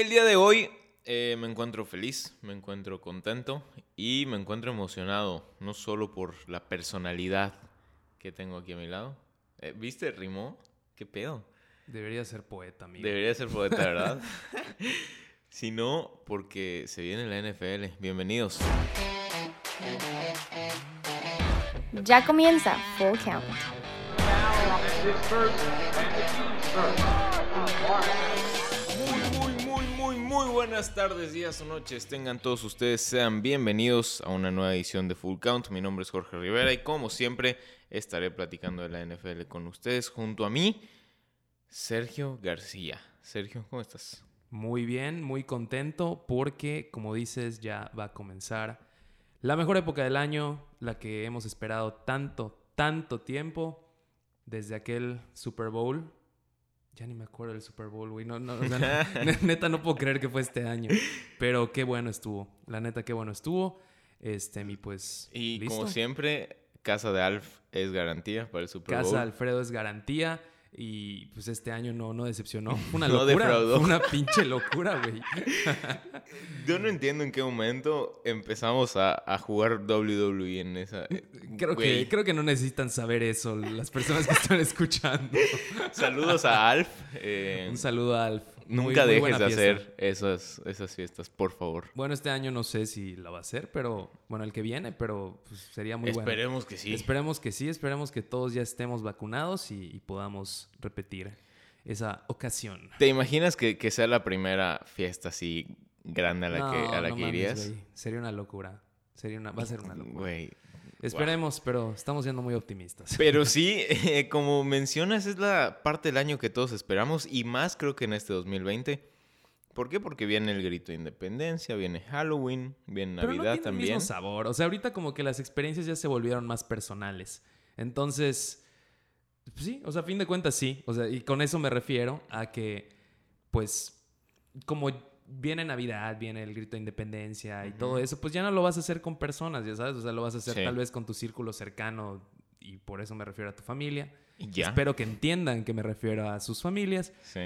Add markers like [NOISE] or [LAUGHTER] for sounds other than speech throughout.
El día de hoy eh, me encuentro feliz, me encuentro contento y me encuentro emocionado, no solo por la personalidad que tengo aquí a mi lado. Eh, ¿Viste? ¿Rimó? ¿Qué pedo? Debería ser poeta, amigo. Debería ser poeta, ¿verdad? [LAUGHS] sino porque se viene la NFL. Bienvenidos. Ya comienza Full Count. Buenas tardes, días o noches. Tengan todos ustedes, sean bienvenidos a una nueva edición de Full Count. Mi nombre es Jorge Rivera y como siempre estaré platicando de la NFL con ustedes junto a mí, Sergio García. Sergio, ¿cómo estás? Muy bien, muy contento porque, como dices, ya va a comenzar la mejor época del año, la que hemos esperado tanto, tanto tiempo, desde aquel Super Bowl. Ya ni me acuerdo del Super Bowl, güey. No, no, o sea, [LAUGHS] ne- neta no puedo creer que fue este año. Pero qué bueno estuvo. La neta, qué bueno estuvo. Este, mi pues. Y ¿listo? como siempre, Casa de Alf es garantía para el Super Bowl. Casa Alfredo es garantía. Y pues este año no, no decepcionó. Fue [LAUGHS] una No locura. defraudó. Fue una pinche locura, güey. [LAUGHS] Yo no entiendo en qué momento empezamos a, a jugar WWE en esa. Creo Güey, que, creo que no necesitan saber eso las personas que están escuchando. [LAUGHS] Saludos a Alf. eh, Un saludo a Alf. Nunca muy dejes de fiesta. hacer esas, esas fiestas, por favor. Bueno, este año no sé si la va a hacer, pero bueno, el que viene, pero pues, sería muy bueno. Esperemos que sí. Esperemos que sí, esperemos que todos ya estemos vacunados y, y podamos repetir esa ocasión. ¿Te imaginas que, que sea la primera fiesta así grande a la No, que, a la no que mames, irías? güey. Sería una locura. Sería una, va a ser una locura. Güey. Esperemos, pero estamos siendo muy optimistas. Pero [LAUGHS] sí, eh, como mencionas, es la parte del año que todos esperamos y más creo que en este 2020. ¿Por qué? Porque viene el grito de independencia, viene Halloween, viene Pero no Navidad tiene el también. mismo sabor. O sea, ahorita como que las experiencias ya se volvieron más personales. Entonces, pues sí, o sea, a fin de cuentas sí. O sea, y con eso me refiero a que, pues, como viene Navidad, viene el grito de independencia y todo eso, pues ya no lo vas a hacer con personas, ya sabes. O sea, lo vas a hacer Sí. tal vez con tu círculo cercano y por eso me refiero a tu familia. Ya. Espero que entiendan que me refiero a sus familias. Sí.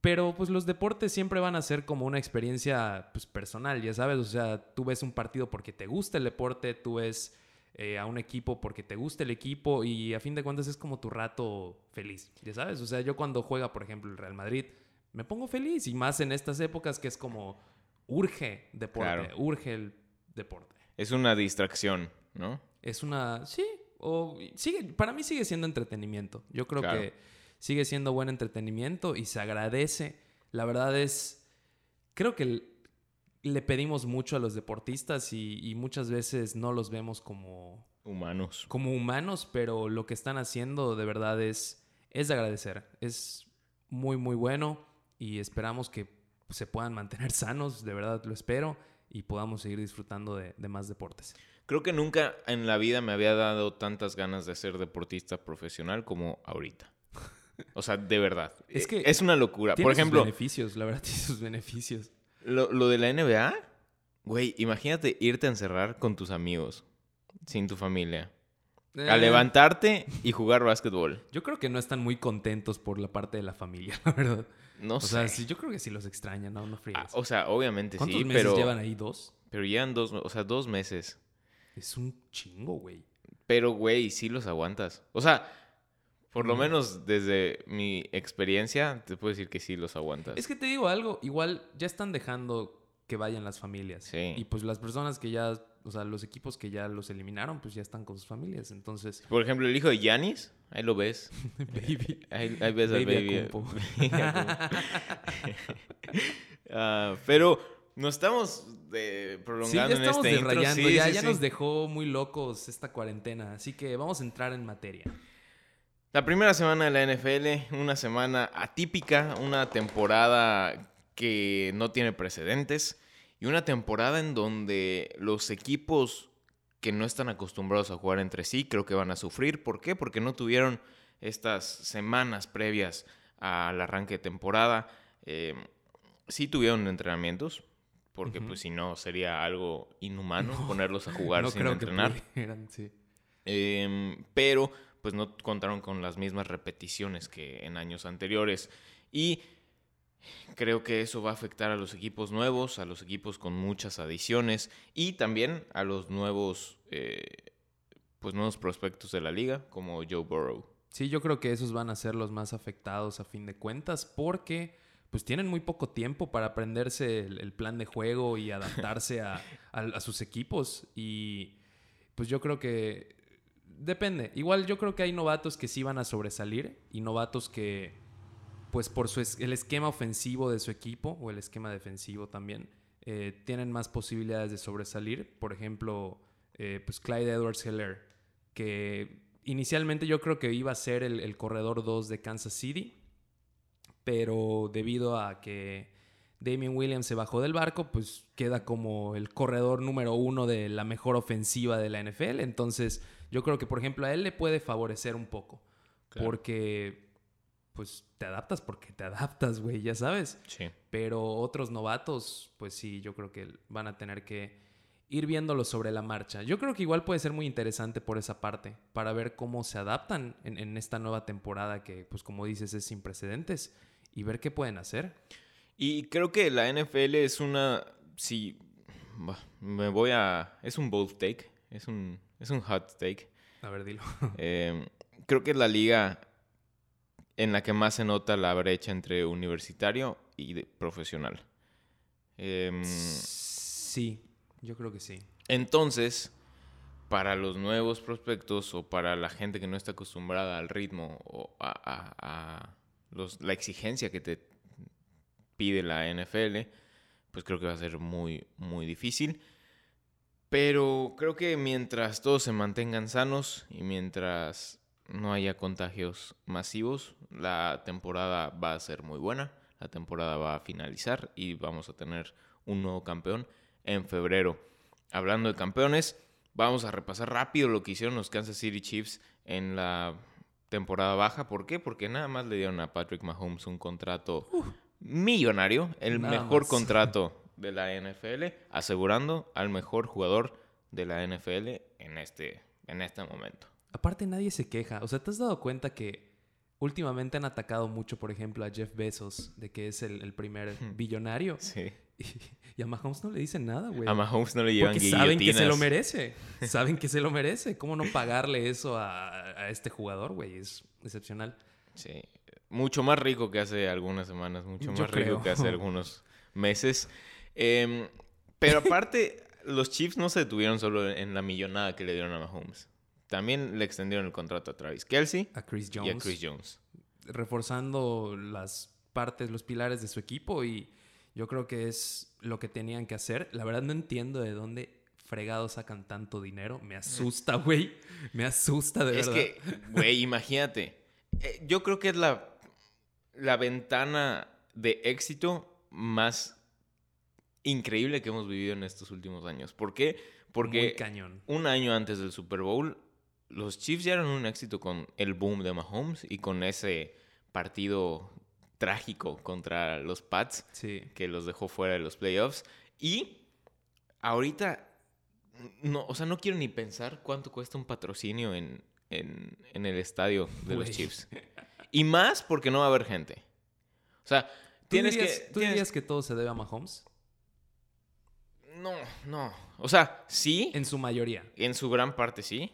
Pero pues los deportes siempre van a ser como una experiencia pues, personal, ya sabes. O sea, tú ves un partido porque te gusta el deporte, tú ves eh, a un equipo porque te gusta el equipo y a fin de cuentas es como tu rato feliz, ya sabes. O sea, yo cuando juega, por ejemplo, el Real Madrid, me pongo feliz y más en estas épocas que es como urge deporte, Claro. urge el deporte. Es una distracción, ¿no? Es una. Sí, o sigue, para mí sigue siendo entretenimiento. Yo creo Claro. que sigue siendo buen entretenimiento y se agradece. La verdad es. Creo que le pedimos mucho a los deportistas y, y muchas veces no los vemos como, Humanos. como humanos, pero lo que están haciendo de verdad es, es de agradecer. Es muy, muy bueno y esperamos que se puedan mantener [LAUGHS] sanos, de verdad lo espero, y podamos seguir disfrutando de- de más deportes. Creo que nunca en la vida me había dado tantas ganas de ser deportista profesional como ahorita. [LAUGHS] O sea, de verdad. Es que es una locura. Tiene Por sus ejemplo, beneficios, la verdad, [LAUGHS] tiene sus beneficios. lo, lo de la NBA, güey, imagínate irte a encerrar con tus amigos, sin tu familia. A Eh, levantarte y jugar básquetbol. Yo creo que no están muy contentos por la parte de la familia, la verdad. No o sé. sea, sí, yo creo que sí los extrañan, no, no Ah, fríes. o sea, obviamente ¿Cuántos sí, meses pero, llevan ahí? ¿Dos? pero llevan dos, o sea, dos meses. Es un chingo, güey. Pero, güey, sí los aguantas. O sea, por lo Mm. menos desde mi experiencia, te puedo decir que sí los aguantas. Es que te digo algo, igual ya están dejando que vayan las familias. Sí. Y pues las personas que ya, o sea, los equipos que ya los eliminaron, pues ya están con sus familias. Entonces, Por ejemplo, el hijo de Yanis, ahí lo ves. [LAUGHS] baby. Ahí, ahí ves al Baby. [LAUGHS] [LAUGHS] Ah, pero nos estamos eh, Sí, prolongando ya estamos en este Sí, ya, sí, ya nos dejó muy locos esta cuarentena. Así que vamos a entrar en materia. La primera semana de la NFL, una semana atípica, una temporada que no tiene precedentes y una temporada en donde los equipos que no están acostumbrados a jugar entre sí creo que van a sufrir. ¿Por qué? Porque no tuvieron estas semanas previas al arranque de temporada. Eh, sí tuvieron entrenamientos, porque pues si no sería algo inhumano [LAUGHS] No, ponerlos a jugar no sin creo entrenar. que pudieran, sí. Em, pero pues no contaron con las mismas repeticiones que en años anteriores. Y Creo que eso va a afectar a los equipos nuevos, a los equipos con muchas adiciones y también a los nuevos, eh, pues nuevos prospectos de la liga, como Joe Burrow. Sí, yo creo que esos van a ser los más afectados a fin de cuentas porque pues tienen muy poco tiempo para aprenderse el, el plan de juego y [LAUGHS] adaptarse a, a- a sus equipos. Y pues yo creo que depende. Igual yo creo que hay novatos que sí van a sobresalir y novatos que pues por su es- el esquema ofensivo de su equipo o el esquema defensivo también eh, tienen más posibilidades de sobresalir. Por ejemplo, eh, pues Clyde Edwards Heller, que inicialmente yo creo que iba a ser el, el corredor 2 de Kansas City, pero debido a que Damien Williams se bajó del barco, pues queda como el corredor número uno de la mejor ofensiva de la NFL. Entonces, yo creo que, por ejemplo, a él le puede favorecer un poco. Claro. Porque, pues, te adaptas porque te adaptas, güey, ya sabes. Sí. Pero otros novatos, pues sí, yo creo que van a tener que ir viéndolo sobre la marcha. Yo creo que igual puede ser muy interesante por esa parte, para ver cómo se adaptan en, en esta nueva temporada que, pues como dices, es sin precedentes, y ver qué pueden hacer. Y creo que la NFL es una. Si. bah, Me voy a. Es un bold take. Es un, es un hot take. A ver, dilo. Eh, creo que la liga en la que más se nota la brecha entre universitario y profesional. Em, Sí, yo creo que sí. entonces, para los nuevos prospectos o para la gente que no está acostumbrada al ritmo o a, a- a los- la exigencia que te pide la NFL, pues creo que va a ser muy, muy difícil. Pero creo que mientras todos se mantengan sanos y mientras no haya contagios masivos, la temporada va a ser muy buena. La temporada va a finalizar y vamos a tener un nuevo campeón en febrero. Hablando de campeones, vamos a repasar rápido lo que hicieron los Kansas City Chiefs en la temporada baja. ¿Por qué? Porque nada más le dieron a Patrick Mahomes un contrato millonario, el mejor más. contrato [LAUGHS] de la NFL, asegurando al mejor jugador de la NFL en este, en este momento. Aparte nadie se queja. O sea, ¿te has dado cuenta que últimamente han atacado mucho, por ejemplo, a Jeff Bezos, de que es el, el primer billonario? Sí. [LAUGHS] Y, y a Mahomes no le dicen nada, güey. A Mahomes no le llevan Porque saben que se lo merece. [LAUGHS] Saben que se lo merece. ¿Cómo no pagarle eso a, a este jugador, güey? Es excepcional. Sí, mucho más rico que hace algunas semanas, mucho Yo más rico que hace [LAUGHS] algunos meses. Em, pero aparte, los Chiefs no se detuvieron solo en la millonada que le dieron a Mahomes. También le extendieron el contrato a Travis Kelsey A Chris y a Jones. Chris Jones. Reforzando las partes, los pilares de su equipo. Y yo creo que es lo que tenían que hacer. La verdad no entiendo de dónde fregados sacan tanto dinero. Me asusta, güey. Me asusta de Es verdad. que, güey, imagínate. Eh, yo creo que es la, la ventana de éxito más increíble que hemos vivido en estos últimos años. ¿Por qué? Muy Porque cañón. un año antes del Super Bowl, los Chiefs ya eran un éxito con el boom de Mahomes y con ese partido trágico contra los Pats Sí. que los dejó fuera de los playoffs. Y ahorita, no, o sea, no quiero ni pensar cuánto cuesta un patrocinio en, en, en el estadio de los. Chiefs. Y más porque no va a haber gente. O sea, ¿Tú, tienes dirías, que... ¿tú tienes- dirías que todo se debe a Mahomes? No, no. O sea, sí. En su mayoría. En su gran parte sí.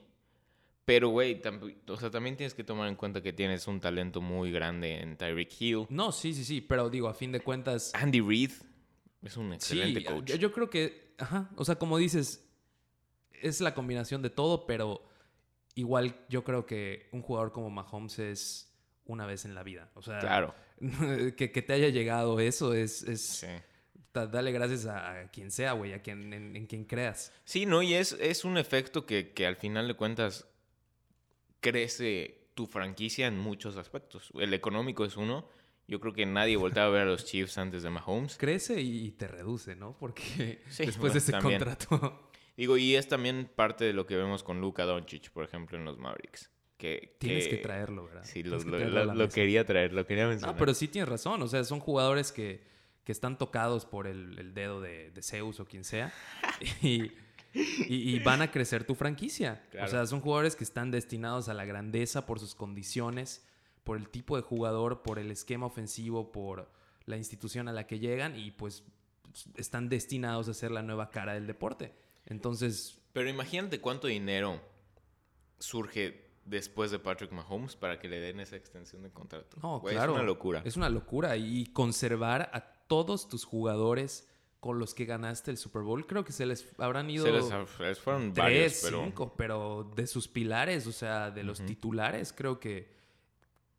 Pero, güey, o sea, también tienes que tomar en cuenta que tienes un talento muy grande en Tyreek Hill. No, sí, sí, sí. Pero digo, a fin de cuentas. Andy Reid es un Sí, excelente coach. Yo, yo creo que, ajá, o sea, como dices, es la combinación de todo, pero igual yo creo que un jugador como Mahomes es una vez en la vida. O sea, Claro. [LAUGHS] que, que te haya llegado eso es, es Sí. da- dale gracias a, a quien sea, güey, a quien, en, en quien creas. Sí, ¿no? Y es, es un efecto que, que al final de cuentas crece tu franquicia en muchos aspectos. El económico es uno. Yo creo que nadie volteaba a ver a los Chiefs antes de Mahomes. [LAUGHS] Crece y, te reduce, ¿no? Porque Sí, [LAUGHS] después de ese también. contrato [LAUGHS] Digo, y es también parte de lo que vemos con Luka Doncic, por ejemplo, en los Mavericks. Que, tienes que traerlo, ¿verdad? Sí, lo, que quería traer, lo quería mencionar. No, pero sí tienes razón. O sea, son jugadores que, que están tocados por el, el dedo de, de Zeus o quien sea. Y, y- y van a crecer tu franquicia. Claro. O sea, son jugadores que están destinados a la grandeza por sus condiciones, por el tipo de jugador, por el esquema ofensivo, por la institución a la que llegan y pues están destinados a ser la nueva cara del deporte. Entonces, Pero imagínate cuánto dinero surge después de Patrick Mahomes para que le den esa extensión de contrato. no, claro. Es una locura. Es una locura. Y conservar a todos tus jugadores con los que ganaste el Super Bowl, creo que se les habrán ido Se les, fueron tres, varios, pero... cinco, pero de sus pilares, o sea, de los titulares, creo que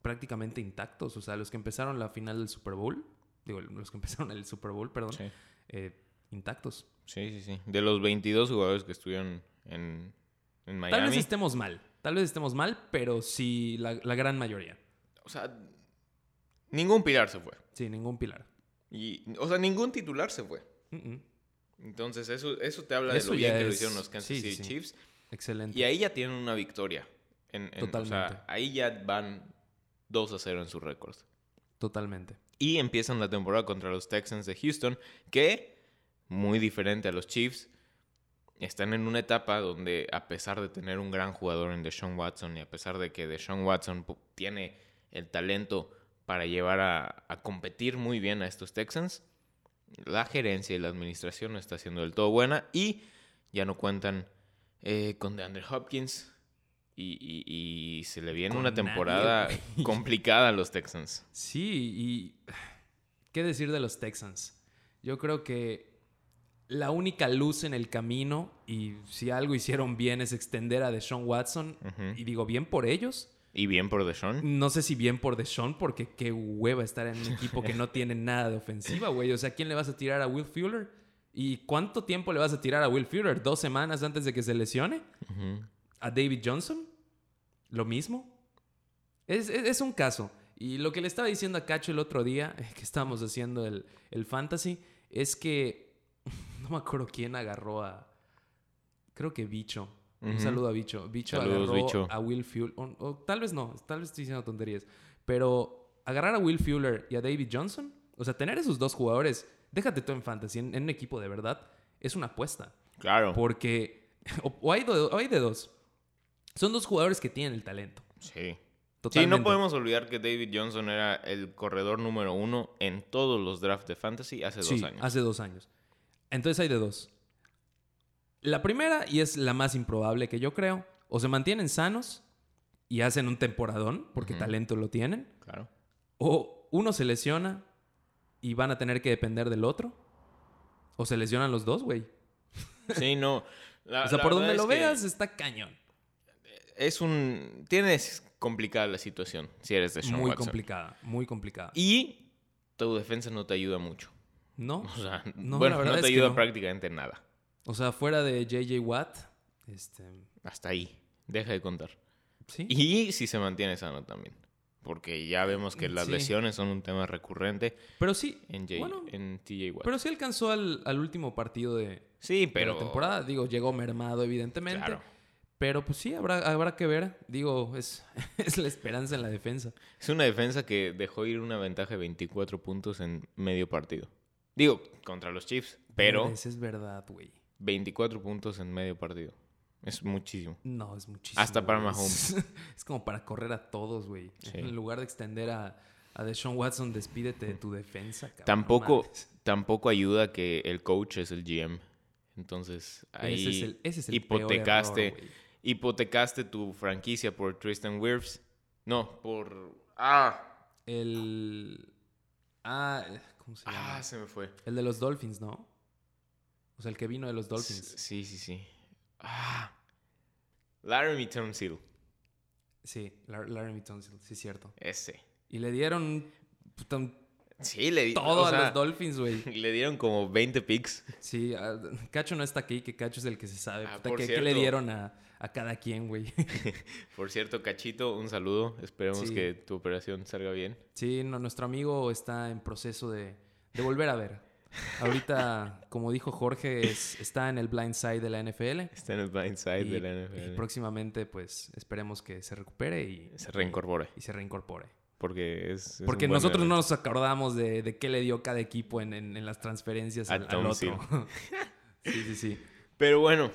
prácticamente intactos. O sea, los que empezaron la final del Super Bowl, digo, los que empezaron el Super Bowl, perdón, Sí. eh, intactos. sí, sí, sí. De los 22 jugadores que estuvieron en, en Miami. Tal vez estemos mal, tal vez estemos mal, pero sí la, la gran mayoría. O sea, ningún pilar se fue. Sí, ningún pilar. Y, o sea, ningún titular se fue. Entonces, eso, eso te habla Eso de lo bien ya que lo hicieron los Kansas sí, City sí. Chiefs. Excelente. Y ahí ya tienen una victoria. En, en- o sea, Totalmente. ahí ya van 2 a 0 en su récord. Totalmente. Y empiezan la temporada contra los Texans de Houston, que, muy diferente a los Chiefs, están en una etapa donde, a pesar de tener un gran jugador en Deshaun Watson y a pesar de que Deshaun Watson tiene el talento para llevar a, a competir muy bien a estos Texans, la gerencia y la administración no está siendo del todo buena y ya no cuentan eh, con DeAndre Hopkins. Y, y- y se le viene una temporada [LAUGHS] complicada a los Texans. Sí, y qué decir de los Texans. Yo creo que la única luz en el camino, y si algo hicieron bien, es extender a Deshaun Watson. Y digo, bien por ellos. Y bien por Deshaun. No sé si bien por Deshaun, porque qué hueva estar en un equipo que no tiene nada de ofensiva, güey. O sea, ¿quién le vas a tirar a Will Fuller? ¿Y cuánto tiempo le vas a tirar a Will Fuller? ¿Dos semanas antes de que se lesione? ¿A David Johnson? ¿Lo mismo? Es, es- es un caso. Y lo que le estaba diciendo a Cacho el otro día, [LAUGHS] que estábamos haciendo el, el fantasy, es que [LAUGHS] no me acuerdo quién agarró a... Creo que Bicho. Un saludo a Bicho. Bicho Saludos, agarró Bicho. a Will Fuller. O, o tal vez no, tal vez estoy diciendo tonterías. Pero agarrar a Will Fuller y a David Johnson, o sea, tener esos dos jugadores, déjate tú en fantasy, en, en un equipo de verdad, es una apuesta. Claro. Porque [LAUGHS] o, o hay, do- o hay de dos. Son dos jugadores que tienen el talento. Sí. Sí, Totalmente. no podemos olvidar que David Johnson era el corredor número uno en todos los drafts de fantasy hace Sí, dos años. hace dos años. Entonces hay de dos. La primera, y es la más improbable que yo creo, o se mantienen sanos y hacen un temporadón, porque talento lo tienen, Claro. o uno se lesiona y van a tener que depender del otro, o se lesionan los dos, güey. Sí, no. [LAUGHS] La- O sea, por donde es lo veas está cañón. Es un. Tienes complicada la situación si eres de Sean Muy Watson. complicada, muy complicada. Y tu defensa no te ayuda mucho. ¿No? O sea, No, bueno, no te ayuda no. prácticamente nada. O sea, fuera de JJ Watt, este, Hasta ahí. Deja de contar. sí. Y si se mantiene sano también. Porque ya vemos que las Sí. lesiones son un tema recurrente Pero sí, en, J- Bueno, en TJ Watt. pero sí alcanzó al, al último partido de, sí, de pero. la temporada. Digo, llegó mermado, evidentemente. Claro. Pero pues sí, habrá, habrá que ver. Digo, es, [LAUGHS] es la esperanza en la defensa. Es una defensa que dejó ir una ventaja de 24 puntos en medio partido. Digo, contra los Chiefs, pero Eso es verdad, güey. 24 puntos en medio partido. Es muchísimo. No, es muchísimo. Hasta para güey. Mahomes. Es, [LAUGHS] es como para correr a todos, güey. Sí. En lugar de extender a, a Deshaun Watson, despídete de tu defensa, cabrón. Tampoco, tampoco ayuda que el coach es el GM. Entonces, ahí Ese es el, ese es el hipotecaste, peor error, güey. hipotecaste tu franquicia por Tristan Wirfs. No, por... Ah, El. Ah, ¿cómo se llama? ah, se me fue. El de los Dolphins, ¿no? O sea, el que vino de los Dolphins. Sí, sí, sí. Ah. Laramie Tunsil. Sí, Lar- Laramie Tunsil, sí, cierto. Ese. Y le dieron Sí, le di- todo o a los Dolphins, güey. [LAUGHS] Le dieron como 20 picks. Sí, ah, Cacho no está aquí, que Cacho es el que se sabe. Ah, Puta, por ¿qué, qué cierto. le dieron a, a cada quien, güey? [LAUGHS] [LAUGHS] Por cierto, Cachito, un saludo. Esperemos Sí. que tu operación salga bien. Sí, no, nuestro amigo está en proceso de, de volver a ver. Ahorita, como dijo Jorge, es- está en el blind side de la NFL. Está en el blind side y, de la y NFL. próximamente, pues, esperemos que se recupere y Se reincorpore. y se reincorpore. Porque es. Porque nosotros no nos acordamos de, de qué le dio cada equipo en, en- en las transferencias al, al otro. [LAUGHS] sí, sí, sí. Pero bueno,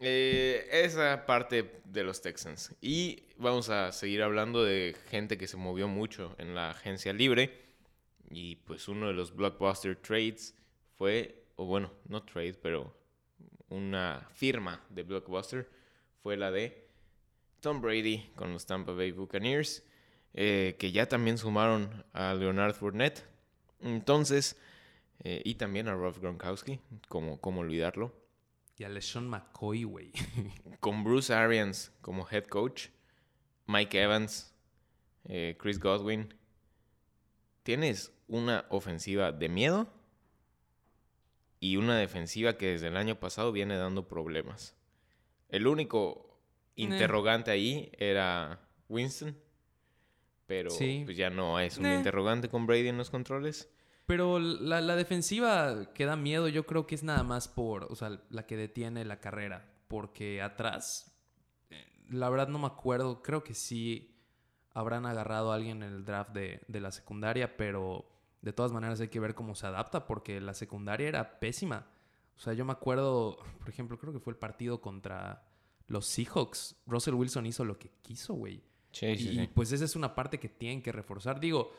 eh, esa parte de los Texans. Y vamos a seguir hablando de gente que se movió mucho en la agencia libre. Y pues uno de los blockbuster trades fue, o bueno, no trade, pero una firma de blockbuster fue la de Tom Brady con los Tampa Bay Buccaneers, eh, que ya también sumaron a Leonard Fournette. Entonces, eh, y también a Rob Gronkowski, como, como olvidarlo. Y a LeSean McCoy, güey. [LAUGHS] Con Bruce Arians como head coach, Mike Evans, eh, Chris Godwin. Tienes una ofensiva de miedo y una defensiva que desde el año pasado viene dando problemas. El único interrogante ahí era Winston, pero Sí. pues ya no es un Eh. interrogante con Brady en los controles. Pero la, la defensiva que da miedo, yo creo que es nada más por, o sea, la que detiene la carrera. Porque atrás, eh, la verdad no me acuerdo, creo que sí habrán agarrado a alguien en el draft de, de la secundaria, pero de todas maneras hay que ver cómo se adapta, porque la secundaria era pésima. O sea, yo me acuerdo, por ejemplo, creo que fue el partido contra los Seahawks. Russell Wilson hizo lo que quiso, güey. Sí, y pues esa es una parte que tienen que reforzar. Digo,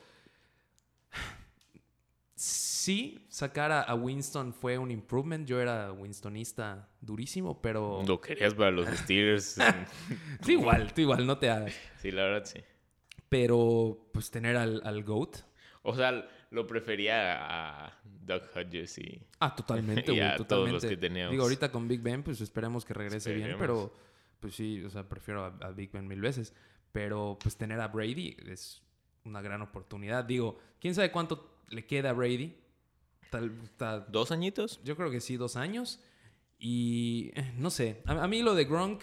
sí, sacar a, a Winston fue un improvement. Yo era Winstonista durísimo, pero... Lo querías para los Steelers. [LAUGHS] Tú igual, tú igual, no te hagas. sí, la verdad sí. Pero pues tener al, al GOAT. O sea, lo prefería a Doug Hodges y... Ah, totalmente, [LAUGHS] Y güey, a todos totalmente. los que teníamos. Digo, ahorita con Big Ben, pues esperemos que regrese bien, pero pues sí, o sea, prefiero a, a Big Ben mil veces. Pero pues tener a Brady es una gran oportunidad. Digo, quién sabe cuánto le queda a Brady. Tal, tal- ¿Dos añitos? yo creo que sí, dos años. Y eh, no sé, a, a mí lo de Gronk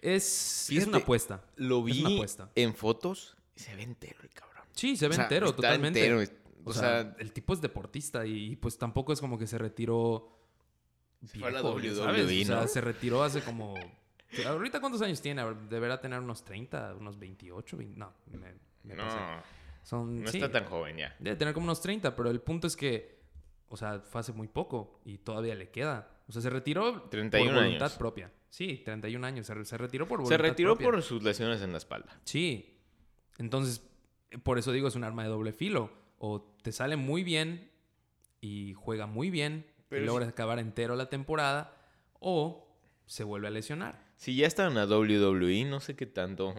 es, es Fíjate, una apuesta. Lo Es una vi apuesta. en fotos y se ve entero el cabrón. Sí, se ve O sea, entero, está totalmente. entero. O, O sea, sea, el tipo es deportista y pues tampoco es como que se retiró. Se fue a la viejo, WWE, ¿sabes? O sea, se retiró hace como. ¿Ahorita cuántos años tiene? Deberá tener unos 30, unos 28. 20 no, me, me pasé. no, Son, no sí, está tan joven ya. Debe tener como unos 30, pero el punto es que. O sea, fue hace muy poco y todavía le queda. O sea, se retiró 31 por voluntad años. propia. Sí, 31 años. Se, se retiró por Se voluntad retiró propia. por sus lesiones en la espalda. Sí. Entonces, por eso digo, es un arma de doble filo. O te sale muy bien y juega muy bien Pero y si- logras acabar entero la temporada, o se vuelve a lesionar. Si ya está en la WWE, no sé qué tanto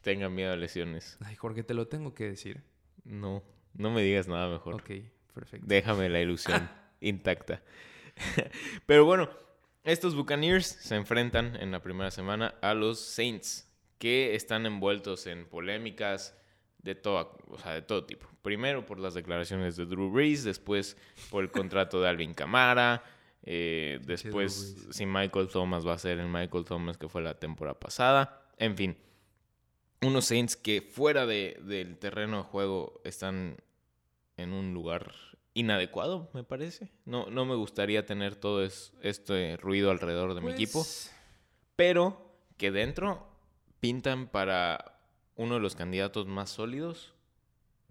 tenga miedo a lesiones. Ay, Jorge, te lo tengo que decir. No, no me digas nada mejor. Ok, perfecto. Déjame la ilusión [LAUGHS] intacta. [LAUGHS] Pero bueno, estos Buccaneers se enfrentan en la primera semana a los Saints, que están envueltos en polémicas de todo, o sea, de todo tipo. Primero por las declaraciones de Drew Brees, después por el contrato de Alvin Kamara, eh, después si Michael Thomas va a ser el Michael Thomas que fue la temporada pasada. En fin, unos Saints que fuera de- del terreno de juego están en un lugar inadecuado, me parece. No, no me gustaría tener todo es- este ruido alrededor de mi equipo, Pues, pero que dentro pintan para uno de los candidatos más sólidos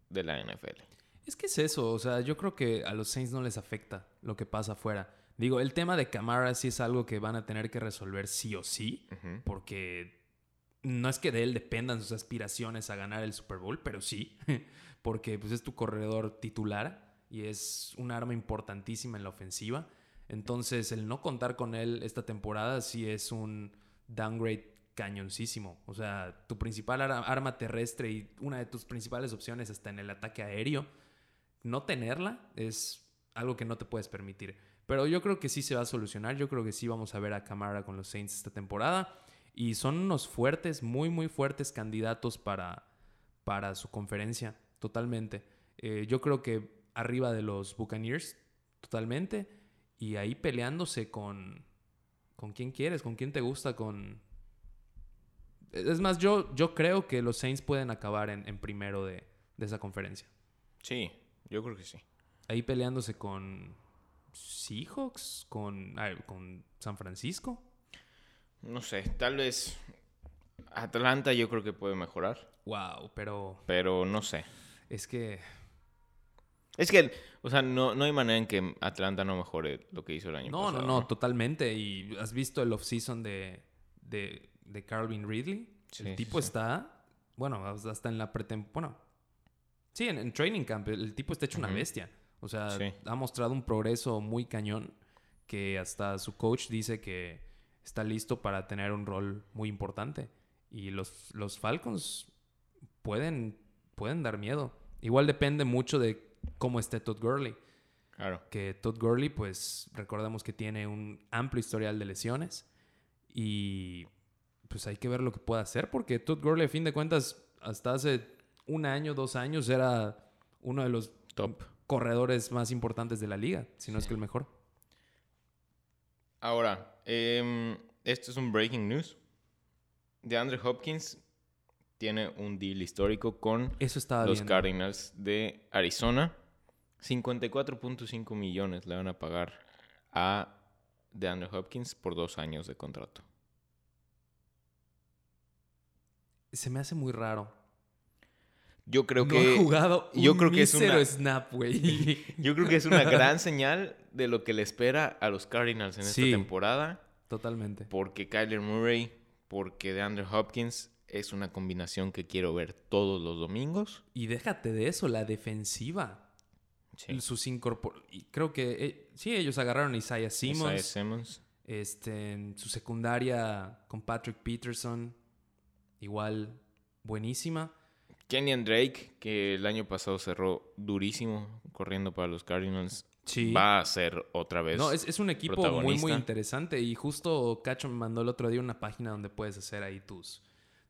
de la NFL. Es que es eso, o sea, yo creo que a los Saints no les afecta lo que pasa afuera. Digo, el tema de Camara sí es algo que van a tener que resolver sí o sí, porque no es que de él dependan sus aspiraciones a ganar el Super Bowl, pero sí, [LAUGHS] porque pues es tu corredor titular y es un arma importantísima en la ofensiva. Entonces, el no contar con él esta temporada sí es un downgrade cañoncísimo. O sea, tu principal arma terrestre y una de tus principales opciones hasta en el ataque aéreo, no tenerla es algo que no te puedes permitir. Pero yo creo que sí se va a solucionar. Yo creo que sí vamos a ver a Camara con los Saints esta temporada. Y son unos fuertes, muy, muy fuertes candidatos para, para su conferencia. Totalmente. Eh, yo creo que arriba de los Buccaneers, totalmente. Y ahí peleándose con. ¿Con quién quieres? ¿Con quién te gusta? Con. Es más, yo, yo creo que los Saints pueden acabar en, en primero de, de esa conferencia. Sí, yo creo que sí. Ahí peleándose con Seahawks, con, ah, con San Francisco. No sé, tal vez Atlanta yo creo que puede mejorar, Wow, pero pero no sé. es que Es que, o sea, no, no hay manera en que Atlanta no mejore lo que hizo el año no, pasado. no, no, totalmente. Y has visto el off-season de, de, de Calvin Ridley. Sí, el sí, tipo sí. está, bueno, hasta en la pretemporada. Bueno, Sí, en, en training camp el tipo está hecho una bestia. O sea, Sí. ha mostrado un progreso muy cañón que hasta su coach dice que está listo para tener un rol muy importante. Y los, los Falcons pueden, pueden dar miedo. Igual depende mucho de cómo esté Todd Gurley. Claro. Que Todd Gurley, pues recordamos que tiene un amplio historial de lesiones. Y pues hay que ver lo que pueda hacer. Porque Todd Gurley, a fin de cuentas, hasta hace un año, dos años, era uno de los Top. corredores más importantes de la liga, si no es que el mejor. Ahora, em, esto es un breaking news. De Andre Hopkins tiene un deal histórico con Eso los viendo. Cardinals de Arizona. 54.5 millones le van a pagar a DeAndre Hopkins por dos años de contrato. Se me hace muy raro. Yo creo no que ha jugado un [LAUGHS] yo creo que es una- snap, güey. yo creo que es [LAUGHS] una gran señal de lo que le espera a los Cardinals en Sí. esta temporada, Totalmente. porque Kyler Murray, porque DeAndre Hopkins es una combinación que quiero ver todos los domingos. Y déjate de eso, la defensiva. Sí. Sus incorpor... y Creo que eh, sí, ellos agarraron a Isaiah Simmons. Isaiah Simmons. Este, en su secundaria con Patrick Peterson, igual buenísima. Kenyan Drake, que el año pasado cerró durísimo corriendo para los Cardinals, Sí. va a ser otra vez. No, es, es un equipo muy, muy interesante. Y justo Cacho me mandó el otro día una página donde puedes hacer ahí tus,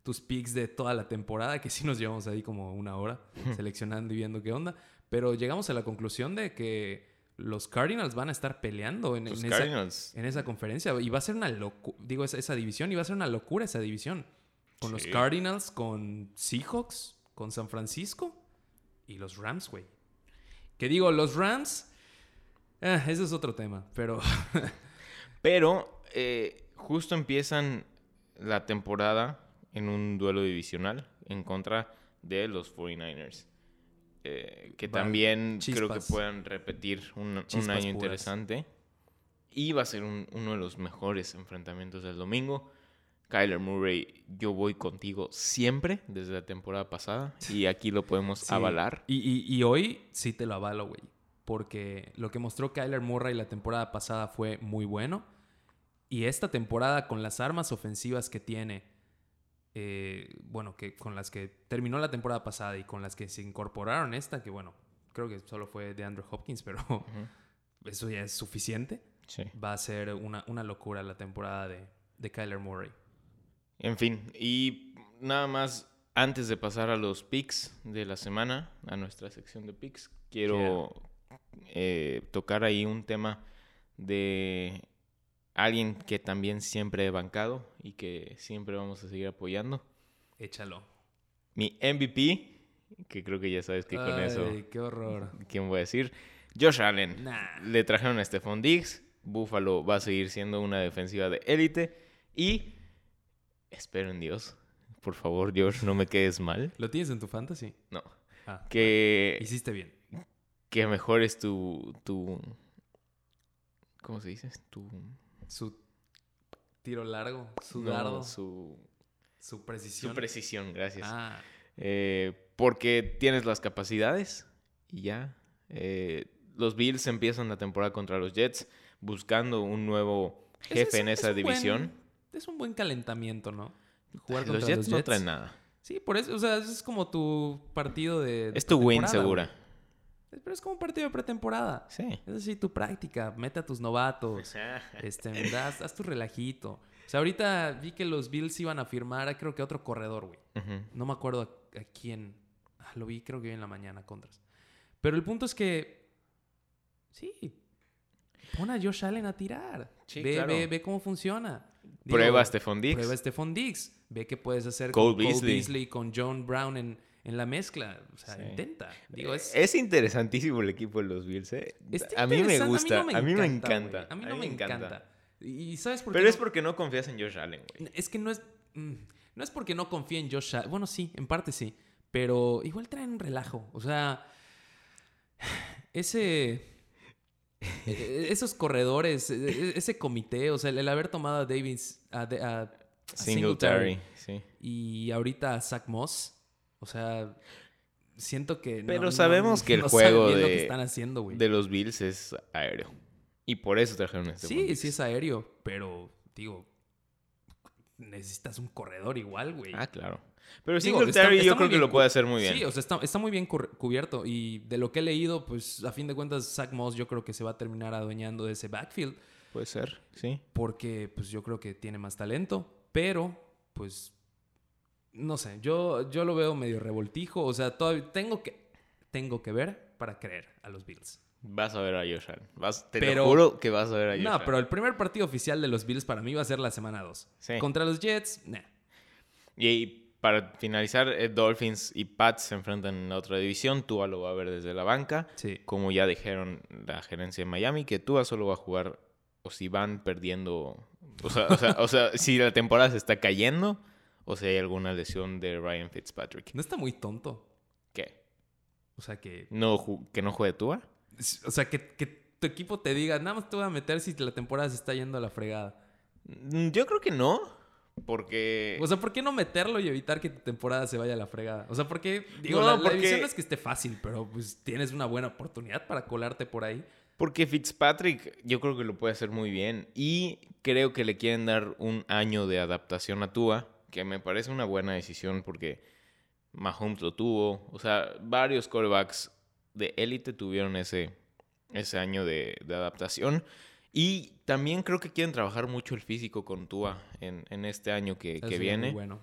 tus picks de toda la temporada, que [LAUGHS] sí nos llevamos ahí como una hora seleccionando y viendo qué onda. Pero llegamos a la conclusión de que los Cardinals van a estar peleando en, en esa, en esa conferencia. Y va a ser una locura, digo, esa, esa división, y va a ser una locura esa división. Con los. Cardinals, con Seahawks, con San Francisco y los Rams, güey. Que digo, los Rams, eh, ese es otro tema, pero [LAUGHS] Pero eh, justo empiezan la temporada en un duelo divisional en contra de los 49ers. eh, que Vale. también creo que puedan repetir un, año puras. interesante. Y va a ser un- uno de los mejores enfrentamientos del domingo. Kyler Murray, yo voy contigo siempre desde la temporada pasada. Y aquí lo podemos Sí. avalar. Y, y- y hoy sí te lo avalo, güey. Porque lo que mostró Kyler Murray la temporada pasada fue muy bueno. Y esta temporada, con las armas ofensivas que tiene, eh, bueno, que con las que terminó la temporada pasada y con las que se incorporaron esta, que bueno, creo que solo fue de Andrew Hopkins, pero [LAUGHS] eso ya es suficiente. Sí. Va a ser una, una locura la temporada de, de Kyler Murray. En fin, y nada más antes de pasar a los picks de la semana, a nuestra sección de picks, quiero eh, tocar ahí un tema de alguien que también siempre he bancado y que siempre vamos a seguir apoyando. Échalo. Mi MVP, que creo que ya sabes que con eso, qué horror. ¿quién voy a decir? Josh Allen. Nah. Le trajeron a Stephon Diggs. Buffalo va a seguir siendo una defensiva de élite. Y espero en Dios. Por favor, Josh, no me quedes mal. ¿Lo tienes en tu fantasy? No. Ah, Que, hiciste bien. que mejores tu, tu... ¿Cómo se dice? Tu... Su tiro largo, su no, dardo, su, su precisión. su precisión, gracias. Ah, Eh, porque tienes las capacidades y ya. Eh, los Bills empiezan la temporada contra los Jets buscando un nuevo jefe es- en es esa división. Es un buen calentamiento, ¿no? Jugar Los contra Jets los no Jets. traen nada. Sí, por eso, o sea, es como tu partido de. Es tu win segura. Pero es como un partido de pretemporada. Sí. Es decir, tu práctica, mete a tus novatos, [LAUGHS] este, haz, haz tu relajito. O sea, ahorita vi que los Bills iban a firmar, a creo que a otro corredor, güey. No me acuerdo a, a quién. Ah, lo vi, creo que vi en la mañana, contras. Pero el punto es que. Sí. Pon a Josh Allen a tirar. Sí, ve, claro. ve, ve cómo funciona. Digo, Prueba a Stephon Diggs. Prueba a Stephon Diggs. Ve qué puedes hacer Cole con Cole Beasley. Beasley, con John Brown en, en la mezcla. O sea, Sí. intenta. Digo, es, Es interesantísimo el equipo de los Bills, ¿eh? A mí me gusta, a mí me encanta. A mí no me encanta. ¿Y sabes por qué? Pero es no? porque no confías en Josh Allen, güey. Es que no es. mm, No es porque no confíe en Josh Allen. Bueno, sí, en parte sí. Pero igual traen un relajo. O sea. [SIGHS] Ese. E- Esos corredores, e- e- ese comité, o sea, el haber tomado a Davis, a, De- a- a Singletary, sí. y ahorita a Zach Moss, o sea, siento que. Pero no- sabemos que el no juego lo que de- están haciendo. De los Bills es aéreo. Y por eso trajeron este Sí, sí es aéreo, pero digo, necesitas un corredor igual, güey. Ah, claro. Pero Digo, Singletary está- yo creo que lo puede hacer muy bien. Sí, o sea, está, está muy bien cubierto. Y de lo que he leído, pues a fin de cuentas, Zach Moss yo creo que se va a terminar adueñando de ese backfield. Puede ser, sí. Porque pues yo creo que tiene más talento. Pero, pues, no sé, yo, yo lo veo medio revoltijo. O sea, todavía tengo que, tengo que ver para creer a los Bills. Vas a ver a Josh Allen. Vas, te Pero- lo juro que vas a ver a Josh No, Allen. pero el primer partido oficial de los Bills para mí va a ser la semana 2. Sí. Contra los Jets, nah. Y para finalizar, eh, Dolphins y Pats se enfrentan en la otra división. Tua lo va a ver desde la banca. Sí. Como ya dijeron la gerencia de Miami, que Tua solo va a jugar o si van perdiendo. O sea, o sea, o sea, [LAUGHS] si la temporada se está cayendo o si hay alguna lesión de Ryan Fitzpatrick. No está muy tonto. ¿Qué? O sea, que ¿No, ¿Que no juegue Tua? O sea, que, que tu equipo te diga, nada más te voy a meter si la temporada se está yendo a la fregada. Mm, Yo creo que no. Porque. O sea, ¿por qué no meterlo y evitar que tu temporada se vaya a la fregada? O sea, porque, digo, No, la, la porque- división no es que esté fácil, pero pues tienes una buena oportunidad para colarte por ahí. Porque Fitzpatrick yo creo que lo puede hacer muy bien y creo que le quieren dar un año de adaptación a Tua, que me parece una buena decisión porque Mahomes lo tuvo, o sea, varios quarterbacks de élite tuvieron ese, ese año de, de adaptación y también creo que quieren trabajar mucho el físico con Tua en, en este año que, que viene bueno.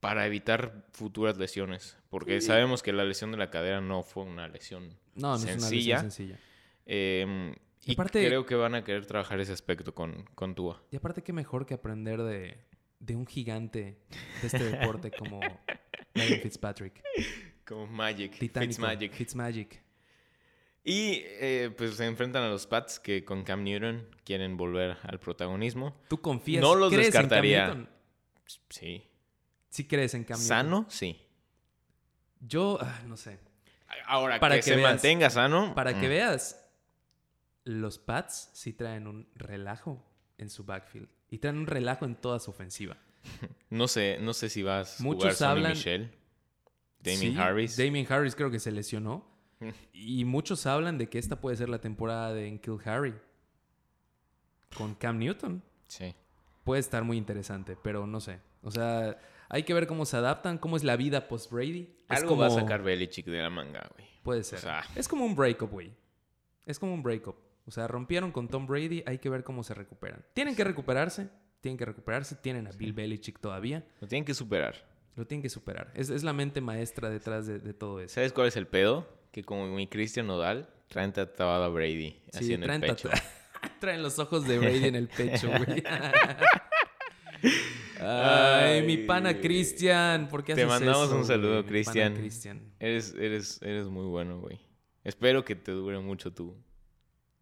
para evitar futuras lesiones, porque sabemos que la lesión de la cadera no fue una lesión No, no es sencilla. una lesión sencilla. Em, Y y aparte- creo que van a querer trabajar ese aspecto con, con Tua. Y aparte, qué mejor que aprender de, de un gigante de este deporte como [LAUGHS] Ryan Fitzpatrick. Como Magic. Titánico. Fitzmagic. Fitzmagic. Y eh, pues se enfrentan a los Pats que con Cam Newton quieren volver al protagonismo. ¿Tú confías? No los ¿crees en Cam descartaría. Newton? Sí. Sí crees en Cam Newton? ¿Sano? Sí. Yo, ah, no sé. Ahora, Para que, que se veas. mantenga sano. Para que mm, veas, los Pats sí traen un relajo en su backfield. Y traen un relajo en toda su ofensiva. [LAUGHS] No sé, no sé si vas a Muchos jugar hablan- Michel. Damien Sí, Harris. Damien Harris creo que se lesionó. Y muchos hablan de que esta puede ser la temporada de Kill Harry. Con Cam Newton. Sí. Puede estar muy interesante, pero no sé. O sea, hay que ver cómo se adaptan, cómo es la vida post-Brady. Algo como... va a sacar Belichick de la manga, güey. Puede ser. O sea- Es como un breakup, güey. Es como un breakup. O sea, rompieron con Tom Brady, hay que ver cómo se recuperan. Tienen que recuperarse, tienen que recuperarse, tienen a Bill Belichick todavía, Lo tienen que superar. Lo tienen que superar. Es, es la mente maestra detrás de, de todo eso. ¿Sabes cuál es el pedo? Que como mi Christian Nodal, traen tatuado a Brady así Sí, en el traen, pecho. tatu- [LAUGHS] traen los ojos de Brady en el pecho, güey. [LAUGHS] Ay, mi pana. Cristian, ¿por qué Te haces mandamos eso, un saludo, Cristian. Cristian. Eres, eres, eres muy bueno, güey. Espero que te dure mucho tu,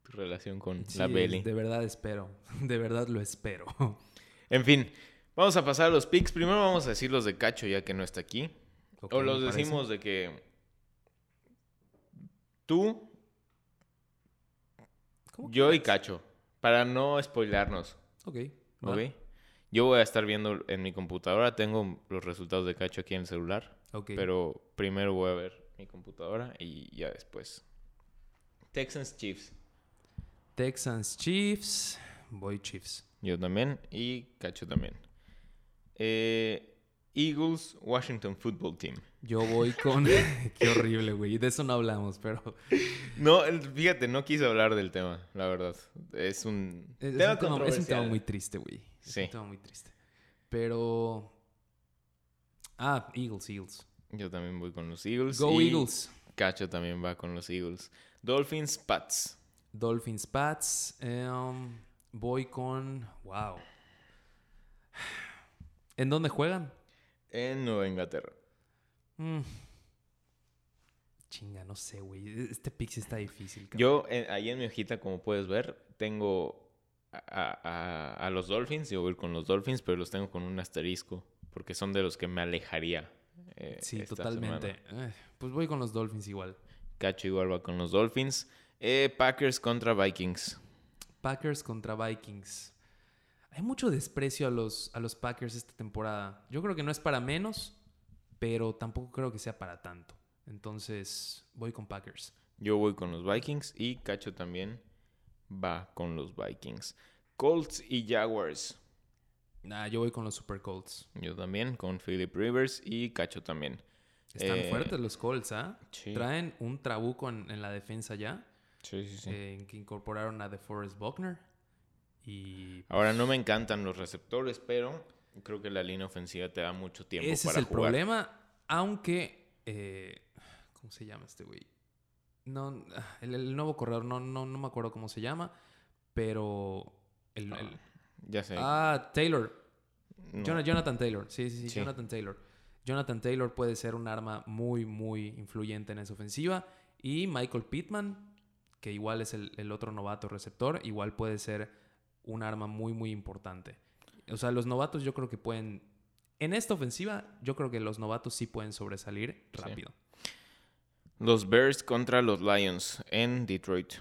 tu relación con la Belly. De verdad espero. [LAUGHS] De verdad lo espero. En fin, vamos a pasar a los picks. Primero vamos a decir los de Cacho, ya que no está aquí. O los decimos de que tú, ¿Cómo yo y. Cacho, para no spoilarnos, Ok. ¿ok? Yo voy a estar viendo en mi computadora, tengo los resultados de Cacho aquí en el celular, Ok. pero primero voy a ver mi computadora y ya después. Texans Chiefs, Texans Chiefs. Voy Chiefs. yo también y Cacho también. Eh, Eagles Washington Football Team. Yo voy con. [LAUGHS] [LAUGHS] Qué horrible, güey. De eso no hablamos, pero. [LAUGHS] No, fíjate, no quise hablar del tema, la verdad. Es un Es, es tema un, tema, es un tema muy triste, güey. Es Sí. un tema muy triste. Pero. Ah, Eagles, Eagles. Yo también voy con los Eagles. Go y Eagles. Cacho también va con los Eagles. Dolphins, Pats. Dolphins, Pats. em, voy con. Wow. ¿En dónde juegan? En Nueva Inglaterra. Mm. Chinga, no sé, güey. Este pick sí está difícil. cabrón. Yo, en- ahí en mi hojita, como puedes ver, tengo a, a- los Dolphins. Yo voy con los Dolphins, pero los tengo con un asterisco. Porque son de los que me alejaría. eh, Sí, esta totalmente. Eh, pues voy con los Dolphins igual. Cacho igual va con los Dolphins. Eh, Packers contra Vikings. Packers contra Vikings. Hay mucho desprecio a los, a los Packers esta temporada. Yo creo que no es para menos, pero tampoco creo que sea para tanto. Entonces, voy con Packers. Yo voy con los Vikings y Cacho también va con los Vikings. Colts y Jaguars. Nah, yo voy con los Super Colts. Yo también con Philip Rivers y Cacho también. Están Eh, fuertes los Colts, ¿ah? Sí. Traen un trabuco en, en la defensa ya, Sí, sí, sí. eh, que incorporaron a DeForest Buckner. Y Ahora no me encantan los receptores, pero creo que la línea ofensiva te da mucho tiempo ese es para el jugar. problema, aunque... eh, ¿Cómo se llama este güey? No, ah, el, el nuevo corredor, no, no, no me acuerdo cómo se llama, pero... El, el- Ya sé. ah, Taylor. no. Jonathan Taylor, sí, sí, sí, Sí. Jonathan Taylor. Jonathan Taylor puede ser un arma muy, muy influyente en esa ofensiva. Y Michael Pittman, que igual es el, el otro novato receptor, igual puede ser un arma muy, muy importante. O sea, los novatos yo creo que pueden... En esta ofensiva, yo creo que los novatos sí pueden sobresalir Sí. rápido. Los Bears contra los Lions en Detroit.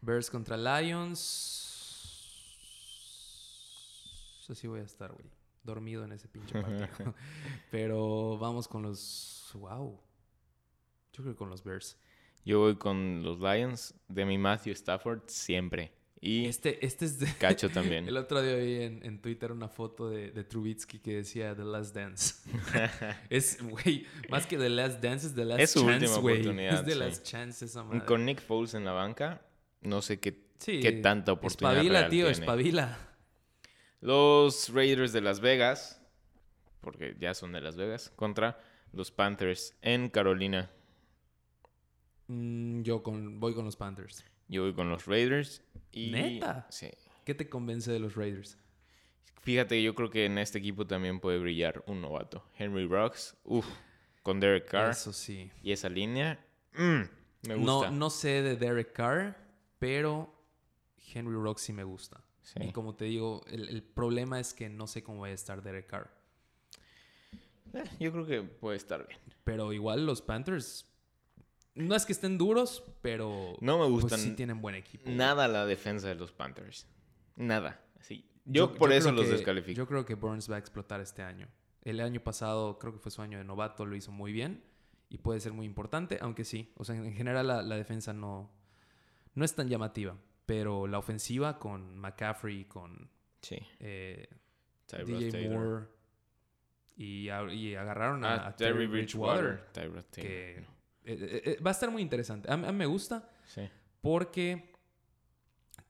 Bears contra Lions. Así voy a estar, güey. Dormido en ese pinche partido. [LAUGHS] Pero vamos con los. ¡Wow! Yo creo que con los Bears. Yo voy con los Lions de mi Matthew Stafford siempre. Y Este, este es de. [LAUGHS] Cacho también. El otro día vi en, en Twitter una foto de, de Trubitsky que decía The Last Dance. [LAUGHS] es, güey, más que The Last Dance, es The Last Es su Chance, última oportunidad, Es The sí. Last Chance esa madre. Con Nick Foles en la banca, no sé qué, Sí, qué tanta oportunidad Espabila, real tío, tiene. espabila. Los Raiders de Las Vegas, porque ya son de Las Vegas, contra los Panthers en Carolina. Mm, yo con, voy con los Panthers. Yo voy con los Raiders. Y, ¿Neta? Sí. ¿Qué te convence de los Raiders? Fíjate, yo creo que en este equipo también puede brillar un novato. Henry Rocks, uff, con Derek Carr Eso sí. y esa línea, mm, me gusta. No, no sé de Derek Carr, pero Henry Rock sí me gusta. Sí. Y como te digo, el, el problema es que no sé cómo va a estar Derek Carr. Eh, yo creo que puede estar bien. Pero igual los Panthers, no es que estén duros, pero No me pues gustan sí tienen buen equipo. nada la defensa de los Panthers. Nada. Sí. Yo, por eso los que- descalifico. Yo creo que Burns va a explotar este año. El año pasado creo que fue su año de novato, lo hizo muy bien y puede ser muy importante, aunque sí, o sea, en general la, la defensa no, no es tan llamativa, pero la ofensiva con McCaffrey, con Sí. eh, DJ Taylor. Moore y, y agarraron a, Ah, a Terry Terry Bridgewater. Bridgewater, que eh, eh, eh, va a estar muy interesante. A, mí- a mí me gusta Sí. porque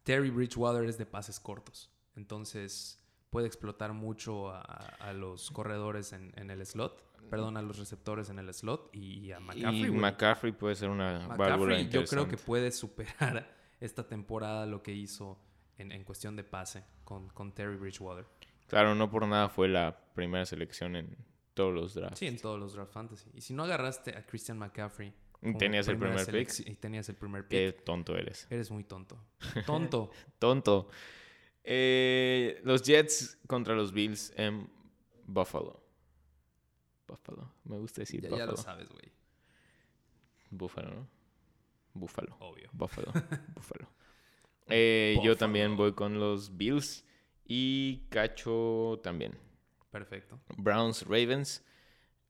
Terry Bridgewater es de pases cortos. Entonces puede explotar mucho a, a los corredores en, en el slot. Perdón, a los receptores en el slot y a McCaffrey. y. McCaffrey puede ser una válvula McCaffrey yo creo que interesante. puede superar esta temporada lo que hizo en, en cuestión de pase con, con Terry Bridgewater. Claro, no por nada fue la primera selección en todos los drafts. Sí, en todos los draft fantasy. Y si no agarraste a Christian McCaffrey. Tenías el primer pick. Y tenías el primer pick. Qué tonto eres. Eres muy tonto. Tonto. [LAUGHS] Tonto. Eh, los Jets contra los Bills en Buffalo. Buffalo. Me gusta decir ya, ya Buffalo. lo sabes, güey. Buffalo, ¿no? Buffalo. Obvio. Buffalo. [LAUGHS] Buffalo. Eh, Yo Buffalo. también voy con los Bills. Y Cacho también. Perfecto. Browns, Ravens.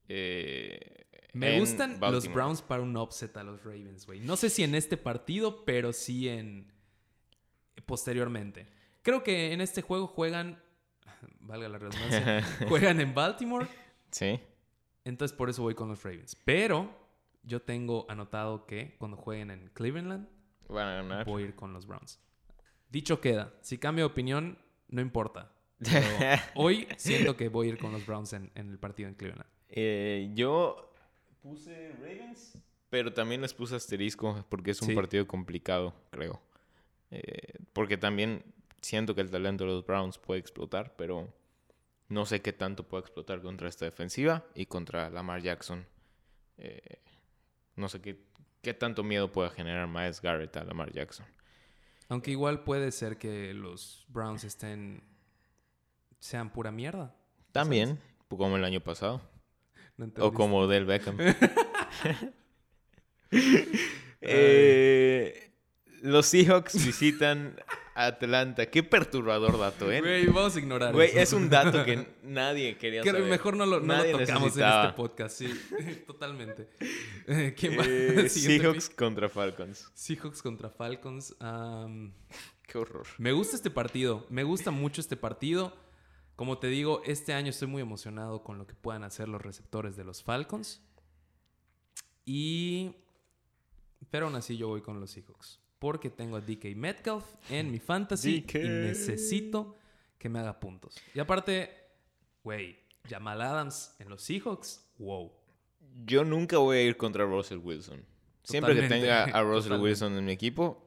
eh, Me gustan los. Browns para un upset a los Ravens, güey. No sé si en este partido, pero sí en posteriormente. Creo que en este juego juegan, [LAUGHS] valga la redundancia, [LAUGHS] juegan en Baltimore, Sí. entonces por eso voy con los Ravens. Pero yo tengo anotado que cuando jueguen en Cleveland voy a ir con los Browns. Dicho queda, si cambio de opinión, no importa. Pero [LAUGHS] hoy siento que voy a ir con los Browns en, en el partido en Cleveland. Eh, yo puse Ravens, pero también les puse asterisco porque es un Sí. partido complicado, creo. Eh, porque también siento que el talento de los Browns puede explotar, pero no sé qué tanto puede explotar contra esta defensiva y contra Lamar Jackson. Eh, no sé qué, qué tanto miedo pueda generar Miles Garrett a Lamar Jackson. Aunque igual puede ser que los Browns estén. Sean pura mierda. También, como el año pasado. ¿No O como Del Beckham. [LAUGHS] [LAUGHS] Eh, los Seahawks visitan Atlanta. Qué perturbador dato, ¿eh? Güey, vamos a ignorar Güey, eso. es un dato que [LAUGHS] nadie quería Que saber. mejor no lo, no lo tocamos en este podcast, sí. Totalmente. Eh, ¿Quién va? Eh, Siguiente Seahawks pick. contra Falcons. Seahawks contra Falcons. Qué horror. me gusta este partido. Me gusta mucho este partido. Como te digo, este año estoy muy emocionado con lo que puedan hacer los receptores de los Falcons. Y... Pero aún así yo voy con los Seahawks. Porque tengo a DK Metcalf en mi fantasy DK. y necesito que me haga puntos. Y aparte, güey, Jamal Adams en los Seahawks, wow. Yo nunca voy a ir contra Russell Wilson. Siempre que tenga a [LAUGHS] Russell totalmente. Wilson en mi equipo,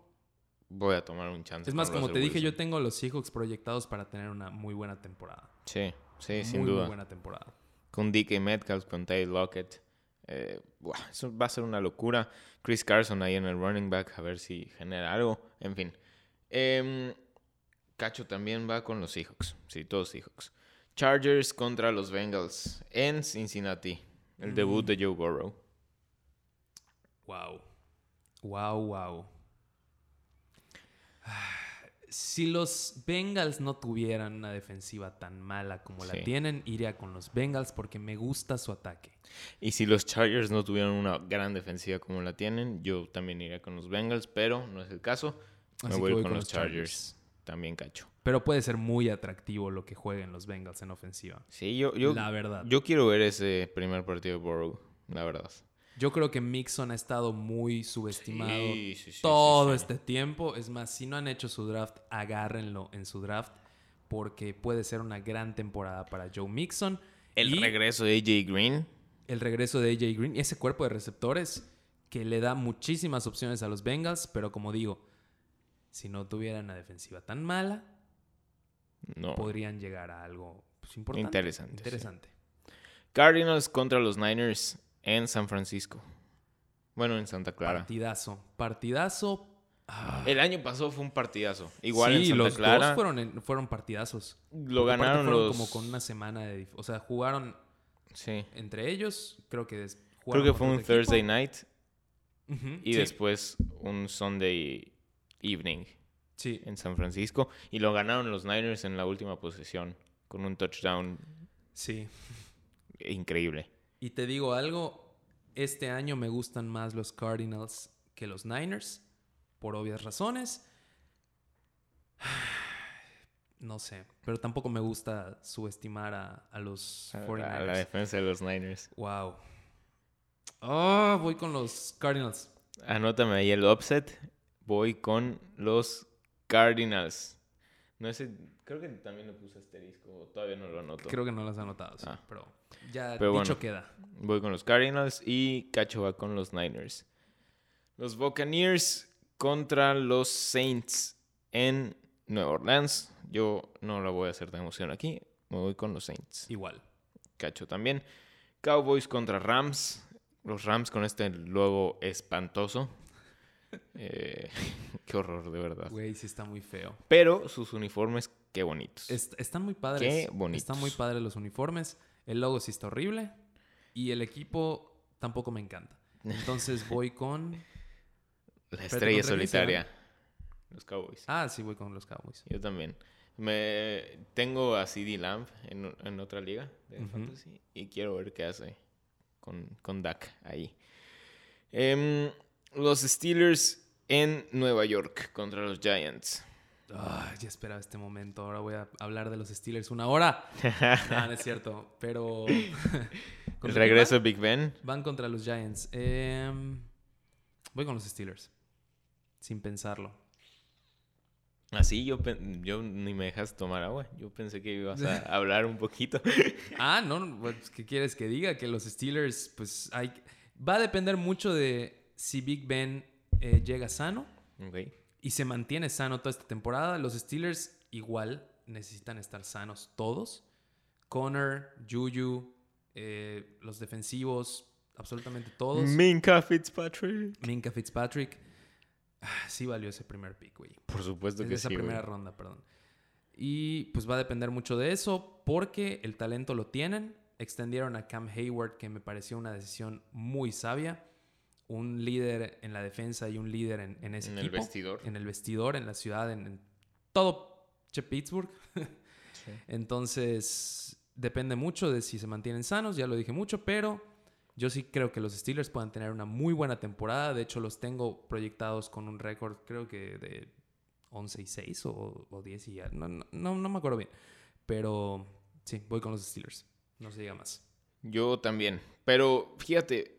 voy a tomar un chance. Es más, como te dije, yo tengo a los Seahawks proyectados para tener una muy buena temporada. Sí, sí, muy, sin muy duda. buena temporada. Con DK Metcalf, con Ty Lockett. Eh, buah, eso va a ser una locura. Chris Carson ahí en el running back, a ver si genera algo. En fin. Em, Cacho también va con los Seahawks. Sí, todos Seahawks. Chargers contra los Bengals en Cincinnati. El Mm. debut de Joe Burrow. Wow. Wow, wow. Si los Bengals no tuvieran una defensiva tan mala como la tienen, iría con los Bengals porque me gusta su ataque. Y si los Chargers no tuvieran una gran defensiva como la tienen, yo también iría con los Bengals, pero no es el caso. Me Así voy, a ir con, los Chargers. Chargers. También cacho. Pero puede ser muy atractivo lo que jueguen los Bengals en ofensiva. Sí, yo, yo, la verdad. yo quiero ver ese primer partido de Burrow, la verdad. Yo creo que Mixon ha estado muy subestimado Sí, sí, sí, todo este tiempo. Es más, si no han hecho su draft, agárrenlo en su draft porque puede ser una gran temporada para Joe Mixon. El Y regreso de AJ Green. el regreso de AJ Green y ese cuerpo de receptores que le da muchísimas opciones a los Bengals, pero como digo, si no tuvieran una defensiva tan mala, No. podrían llegar a algo pues, importante. Interesante. Interesante. Cardinals contra los Niners en San Francisco. Bueno, en Santa Clara. Partidazo. Partidazo. Ah, El año pasado fue un partidazo. Igual sí, en Santa los Clara. dos fueron, en- fueron partidazos. Lo Porque ganaron fueron los. como con una semana de... O sea, jugaron Sí. entre ellos, creo que... Creo que fue un equipo. Thursday night y sí, después un Sunday evening Sí, en San Francisco. Y lo ganaron los Niners en la última posesión con un touchdown sí. increíble. Y te digo algo, este año me gustan más los Cardinals que los Niners, por obvias razones. [SIGHS] No sé, pero tampoco me gusta subestimar a, a los A- A la 49ers. defensa de los Niners. Wow. Oh, voy con los Cardinals. Anótame ahí el upset. Voy con los Cardinals. No sé, creo que también le puse asterisco. Todavía no lo anoto. Creo que no las he anotado, sí, Ah. pero ya Pero dicho bueno. queda. Voy con los Cardinals y Cacho va con los Niners. Los Buccaneers contra los Saints en Nueva Orleans. Yo no la voy a hacer de emoción aquí. Me voy con los Saints. Igual. Cacho también. Cowboys contra Rams. Los Rams con este luego espantoso. Eh, [LAUGHS] qué horror, de verdad. Güey, sí está muy feo. Pero sus uniformes, qué bonitos. Est- están muy padres. Qué bonitos. Están muy padres los uniformes. El logo sí está horrible. Y el equipo tampoco me encanta. Entonces [LAUGHS] voy con. La estrella ¿contra quién se solitaria. Los Cowboys. Ah, sí, voy con los Cowboys. Yo también. Me tengo a CD Lamb en, en otra liga de fantasy y quiero ver qué hace con, con Dak ahí. Em, los Steelers en Nueva York contra los Giants. Ah, ya esperaba este momento. Ahora voy a hablar de los Steelers una hora. [LAUGHS] No, no es cierto. Pero. [LAUGHS] El ¿Contra quién regreso de? Big Ben. Van contra los Giants. Em, voy con los Steelers. Sin pensarlo. Así yo, pen- yo ni me dejas tomar agua. Yo pensé que ibas a [LAUGHS] hablar un poquito. Ah, no, pues, ¿qué quieres que diga? Que los Steelers, pues hay... Va a depender mucho de si Big Ben eh, llega sano y se mantiene sano toda esta temporada. Los Steelers igual necesitan estar sanos todos. Connor, Juju, eh, los defensivos, absolutamente todos. Minka Fitzpatrick. Minka Fitzpatrick. Ah, sí valió ese primer pick, güey. Por supuesto Es que de esa sí. primera güey. ronda, perdón. Y pues va a depender mucho de eso porque el talento lo tienen. Extendieron a Cam Hayward, que me pareció una decisión muy sabia. Un líder en la defensa y un líder en, en ese En el vestidor. En el vestidor, en la ciudad, en, en todo che Pittsburgh. [LAUGHS] Entonces, depende mucho de si se mantienen sanos, ya lo dije mucho, pero yo sí creo que los Steelers puedan tener una muy buena temporada. De hecho, los tengo proyectados con un récord, creo que de 11 y 6 o, o 10 y ya. No, no, no, no me acuerdo bien. Pero sí, voy con los Steelers. No se diga más. Yo también. Pero fíjate,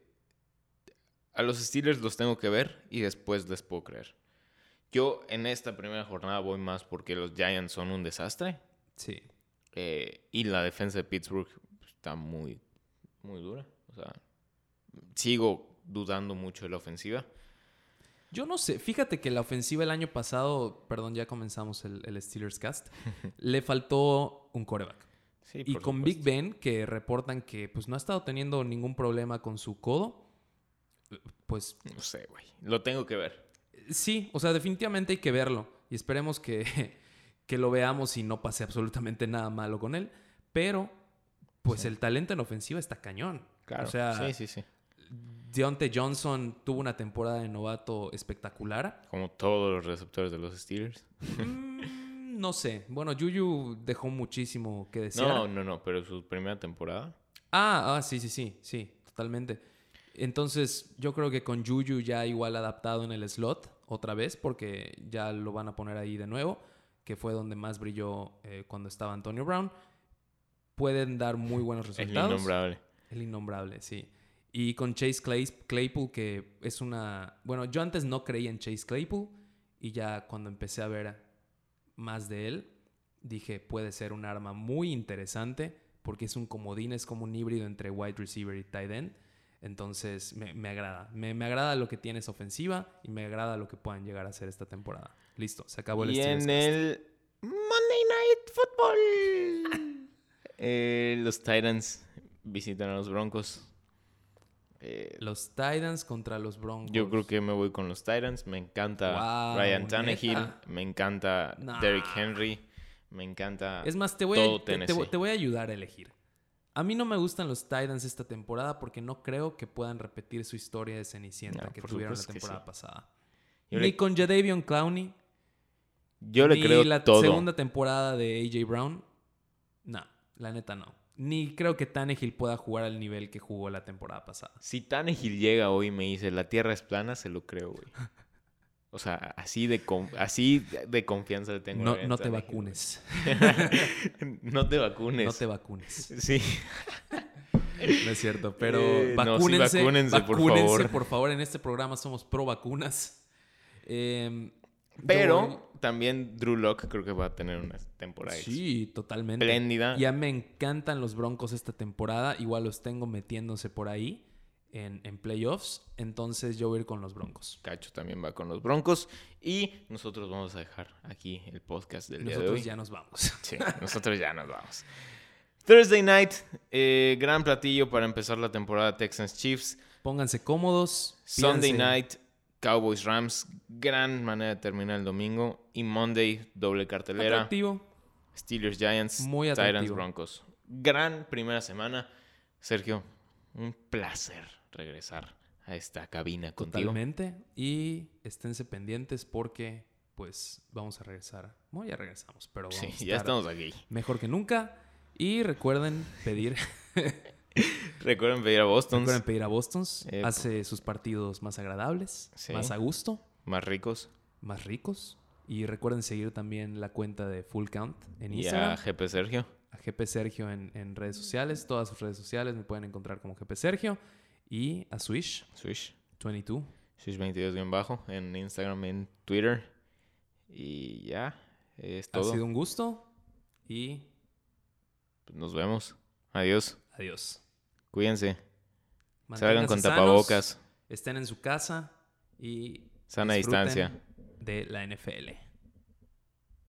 a los Steelers los tengo que ver y después les puedo creer. Yo en esta primera jornada voy más porque los Giants son un desastre. Sí. eh, y la defensa de Pittsburgh está muy, muy dura. O sea, sigo dudando mucho de la ofensiva. Yo no sé, fíjate que la ofensiva el año pasado, perdón, ya comenzamos el, el Steelers cast, [LAUGHS] le faltó un coreback. Sí, Y con supuesto. Big Ben, que reportan que pues no ha estado teniendo ningún problema con su codo, pues No sé, güey. Lo tengo que ver. sí, o sea, definitivamente hay que verlo. Y esperemos que, [LAUGHS] que lo veamos y no pase absolutamente nada malo con él. Pero, pues el talento en ofensiva está cañón. Claro. O sea, sí, sí, sí. Deontay Johnson tuvo una temporada de novato espectacular. Como todos los receptores de los Steelers. Mm, no sé. Bueno, Juju dejó muchísimo que desear. No, no, no, pero su primera temporada. Ah, ah, sí, sí, sí, sí, totalmente. Entonces, yo creo que con Juju ya igual adaptado en el slot otra vez, porque ya lo van a poner ahí de nuevo, que fue donde más brilló eh, cuando estaba Antonio Brown. Pueden dar muy buenos El resultados. innombrable. El innombrable, sí. Y con Chase Clay- Claypool, que es una... Bueno, yo antes no creía en Chase Claypool y ya cuando empecé a ver más de él, dije, puede ser un arma muy interesante porque es un comodín, es como un híbrido entre wide receiver y tight end. Entonces, me, me agrada. Me, me agrada lo que tiene esa ofensiva y me agrada lo que puedan llegar a hacer esta temporada. Listo, se acabó el Y Steelers en Cast. el Monday Night Football, [LAUGHS] eh, los Titans visitan a los Broncos. Eh, Los Titans contra los Broncos. yo creo que me voy con los Titans. Me encanta Wow, Ryan Tannehill. ¿neta? Me encanta Nah. Derrick Henry. Me encanta. Es más, te voy, todo a, te voy a ayudar a elegir. A mí no me gustan los Titans esta temporada porque no creo que puedan repetir su historia de Cenicienta No, que tuvieron la temporada sí. pasada. Yo ni le- con Jadavion Clowney, Yo le ni creo la todo. segunda temporada de AJ Brown. No, la neta no. Ni creo que Tannehill pueda jugar al nivel que jugó la temporada pasada. Si Tannehill llega hoy y me dice la tierra es plana, se lo creo, güey. [LAUGHS] O sea, así de, así de confianza le tengo. No, no te vacunes. [LAUGHS] no te vacunes. No te vacunes. Sí. No es cierto, pero Eh, no, sí, vacúnense, vacúnense, por vacúnense, favor. por favor. En este programa somos pro vacunas. Em, Pero voy- también Drew Lock creo que va a tener una temporada Sí, totalmente. espléndida. Ya me encantan los Broncos esta temporada. Igual los tengo metiéndose por ahí en, en playoffs. Entonces yo voy a ir con los Broncos. Cacho también va con los Broncos. Y nosotros vamos a dejar aquí el podcast del día de Nosotros hoy. ya nos vamos. [LAUGHS] Sí, nosotros ya nos vamos. Thursday night, eh, gran platillo para empezar la temporada Texans Chiefs. Pónganse cómodos. Sunday night, Cowboys Rams. Gran manera de terminar el domingo. Y Monday, doble cartelera. Atractivo. Steelers Giants, Muy Titans. Broncos. Gran primera semana. Sergio, un placer regresar a esta cabina contigo. Totalmente. Y esténse pendientes porque pues vamos a regresar. Bueno, ya regresamos, pero vamos Sí, a ya estar estamos aquí. mejor que nunca. Y recuerden pedir, [LAUGHS] Recuerden pedir a Boston. recuerden pedir a Boston's. Eh, Hace sus partidos más agradables, Sí. más a gusto, Más ricos. más ricos. Y recuerden seguir también la cuenta de Full Count en Y Instagram. a GP Sergio. A GP Sergio en, en redes sociales. Todas sus redes sociales me pueden encontrar como GP Sergio. Y a Swish Swish. 22. Swish 22 bien bajo. En Instagram, en Twitter. Y ya. Es Ha todo. sido un gusto. Y Nos vemos. Adiós. adiós. Cuídense. Salgan con sanos, tapabocas. Estén en su casa y Sana distancia. de la NFL.